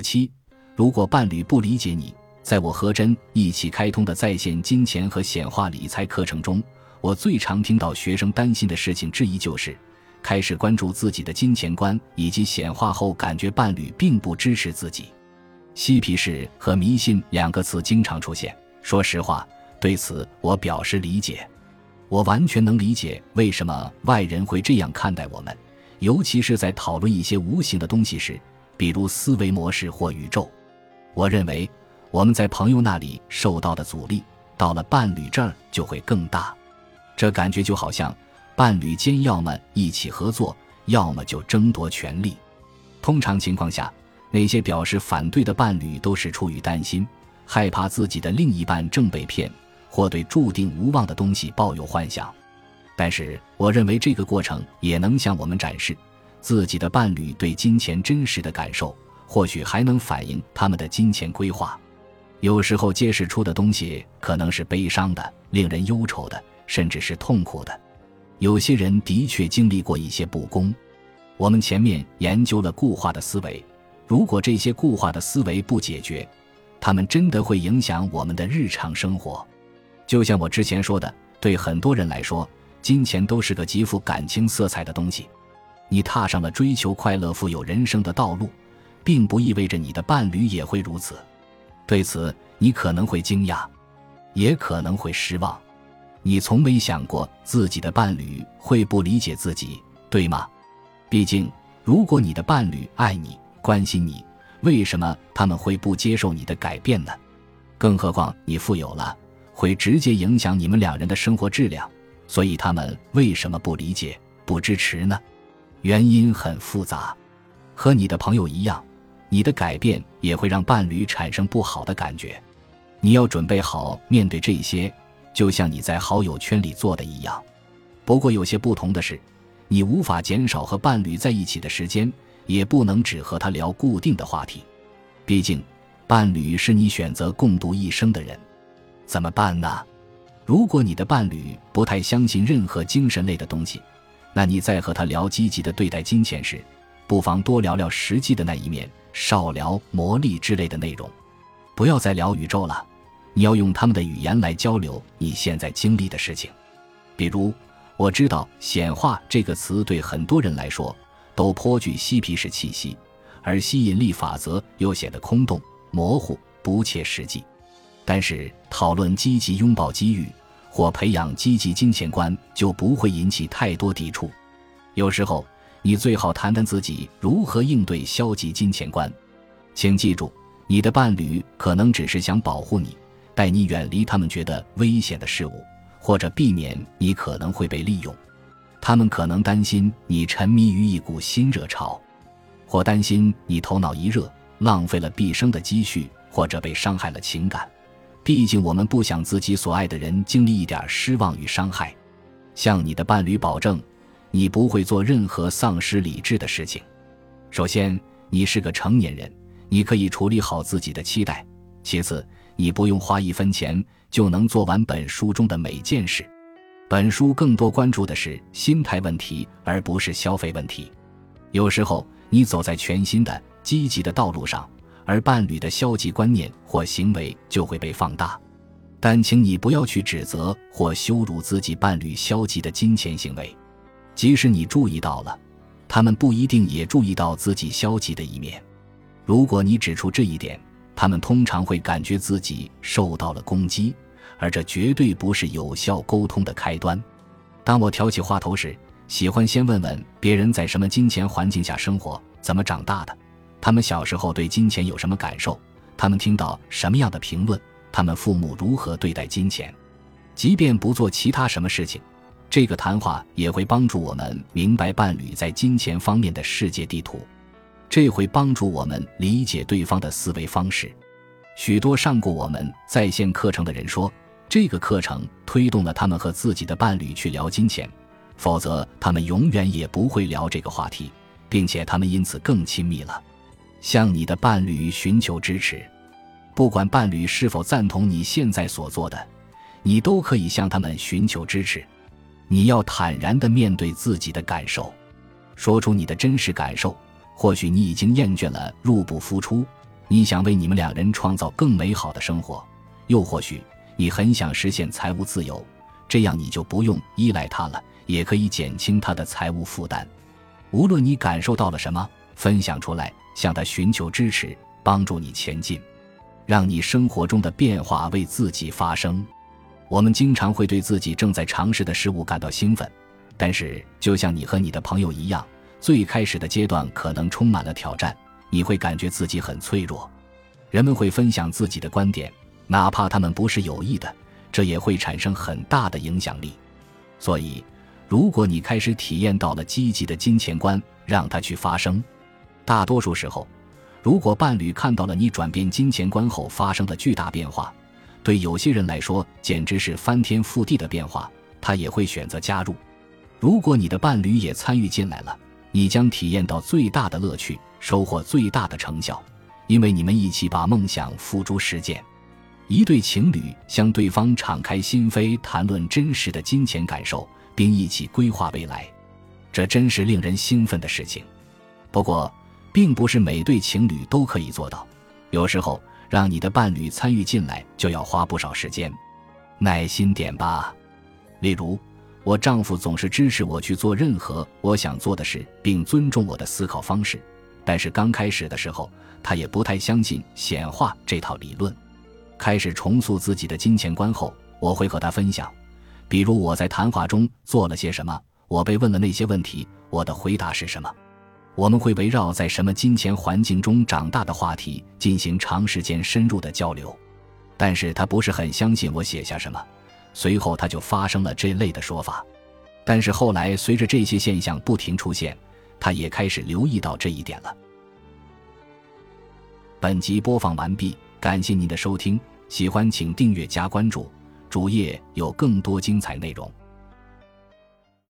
七，如果伴侣不理解你，在我和真一起开通的在线金钱和显化理财课程中，我最常听到学生担心的事情之一就是，开始关注自己的金钱观以及显化后，感觉伴侣并不支持自己。嬉皮士和迷信两个词经常出现。说实话，对此我表示理解。我完全能理解为什么外人会这样看待我们，尤其是在讨论一些无形的东西时，比如思维模式或宇宙。我认为我们在朋友那里受到的阻力，到了伴侣这儿就会更大。这感觉就好像伴侣间要么一起合作，要么就争夺权力。通常情况下，那些表示反对的伴侣都是出于担心，害怕自己的另一半正被骗。或对注定无望的东西抱有幻想，但是我认为这个过程也能向我们展示自己的伴侣对金钱真实的感受，或许还能反映他们的金钱规划。有时候揭示出的东西可能是悲伤的、令人忧愁的，甚至是痛苦的。有些人的确经历过一些不公。我们前面研究了固化的思维，如果这些固化的思维不解决，他们真的会影响我们的日常生活。就像我之前说的，对很多人来说，金钱都是个极富感情色彩的东西。你踏上了追求快乐、富有人生的道路，并不意味着你的伴侣也会如此。对此，你可能会惊讶，也可能会失望。你从没想过自己的伴侣会不理解自己，对吗？毕竟，如果你的伴侣爱你、关心你，为什么他们会不接受你的改变呢？更何况你富有了。会直接影响你们两人的生活质量，所以他们为什么不理解、不支持呢？原因很复杂。和你的朋友一样，你的改变也会让伴侣产生不好的感觉。你要准备好面对这些，就像你在好友圈里做的一样。不过有些不同的是，你无法减少和伴侣在一起的时间，也不能只和他聊固定的话题。毕竟，伴侣是你选择共度一生的人。怎么办呢？如果你的伴侣不太相信任何精神类的东西，那你在和他聊积极的对待金钱时，不妨多聊聊实际的那一面，少聊魔力之类的内容。不要再聊宇宙了，你要用他们的语言来交流你现在经历的事情。比如，我知道“显化”这个词对很多人来说都颇具嬉皮士气息，而吸引力法则又显得空洞、模糊、不切实际。但是，讨论积极拥抱机遇或培养积极金钱观就不会引起太多抵触。有时候，你最好谈谈自己如何应对消极金钱观。请记住，你的伴侣可能只是想保护你，带你远离他们觉得危险的事物，或者避免你可能会被利用。他们可能担心你沉迷于一股新热潮，或担心你头脑一热，浪费了毕生的积蓄，或者被伤害了情感。毕竟，我们不想自己所爱的人经历一点失望与伤害。向你的伴侣保证，你不会做任何丧失理智的事情。首先，你是个成年人，你可以处理好自己的期待。其次，你不用花一分钱就能做完本书中的每件事。本书更多关注的是心态问题，而不是消费问题。有时候，你走在全新的、积极的道路上。而伴侣的消极观念或行为就会被放大，但请你不要去指责或羞辱自己伴侣消极的金钱行为，即使你注意到了，他们不一定也注意到自己消极的一面。如果你指出这一点，他们通常会感觉自己受到了攻击，而这绝对不是有效沟通的开端。当我挑起话头时，喜欢先问问别人在什么金钱环境下生活，怎么长大的。他们小时候对金钱有什么感受？他们听到什么样的评论？他们父母如何对待金钱？即便不做其他什么事情，这个谈话也会帮助我们明白伴侣在金钱方面的世界地图。这会帮助我们理解对方的思维方式。许多上过我们在线课程的人说，这个课程推动了他们和自己的伴侣去聊金钱，否则他们永远也不会聊这个话题，并且他们因此更亲密了。向你的伴侣寻求支持，不管伴侣是否赞同你现在所做的，你都可以向他们寻求支持。你要坦然地面对自己的感受，说出你的真实感受。或许你已经厌倦了入不敷出，你想为你们两人创造更美好的生活，又或许你很想实现财务自由，这样你就不用依赖他了，也可以减轻他的财务负担。无论你感受到了什么，分享出来，向他寻求支持，帮助你前进，让你生活中的变化为自己发生。我们经常会对自己正在尝试的事物感到兴奋，但是就像你和你的朋友一样，最开始的阶段可能充满了挑战。你会感觉自己很脆弱，人们会分享自己的观点，哪怕他们不是有意的，这也会产生很大的影响力。所以，如果你开始体验到了积极的金钱观，让它去发生。大多数时候，如果伴侣看到了你转变金钱观后发生的巨大变化，对有些人来说简直是翻天覆地的变化，他也会选择加入。如果你的伴侣也参与进来了，你将体验到最大的乐趣。收获最大的成效，因为你们一起把梦想付诸实践。一对情侣向对方敞开心扉，谈论真实的金钱感受，并一起规划未来，这真是令人兴奋的事情。不过，并不是每对情侣都可以做到。有时候，让你的伴侣参与进来，就要花不少时间。耐心点吧。例如，我丈夫总是支持我去做任何我想做的事，并尊重我的思考方式。但是刚开始的时候，他也不太相信显化这套理论。开始重塑自己的金钱观后，我会和他分享，比如我在谈话中做了些什么，我被问了那些问题，我的回答是什么。我们会围绕在什么金钱环境中长大的话题进行长时间深入的交流。但是他不是很相信我写下什么，随后他就发生了这类的说法。但是后来随着这些现象不停出现。他也开始留意到这一点了。本集播放完毕，感谢您的收听，喜欢请订阅加关注，主页有更多精彩内容。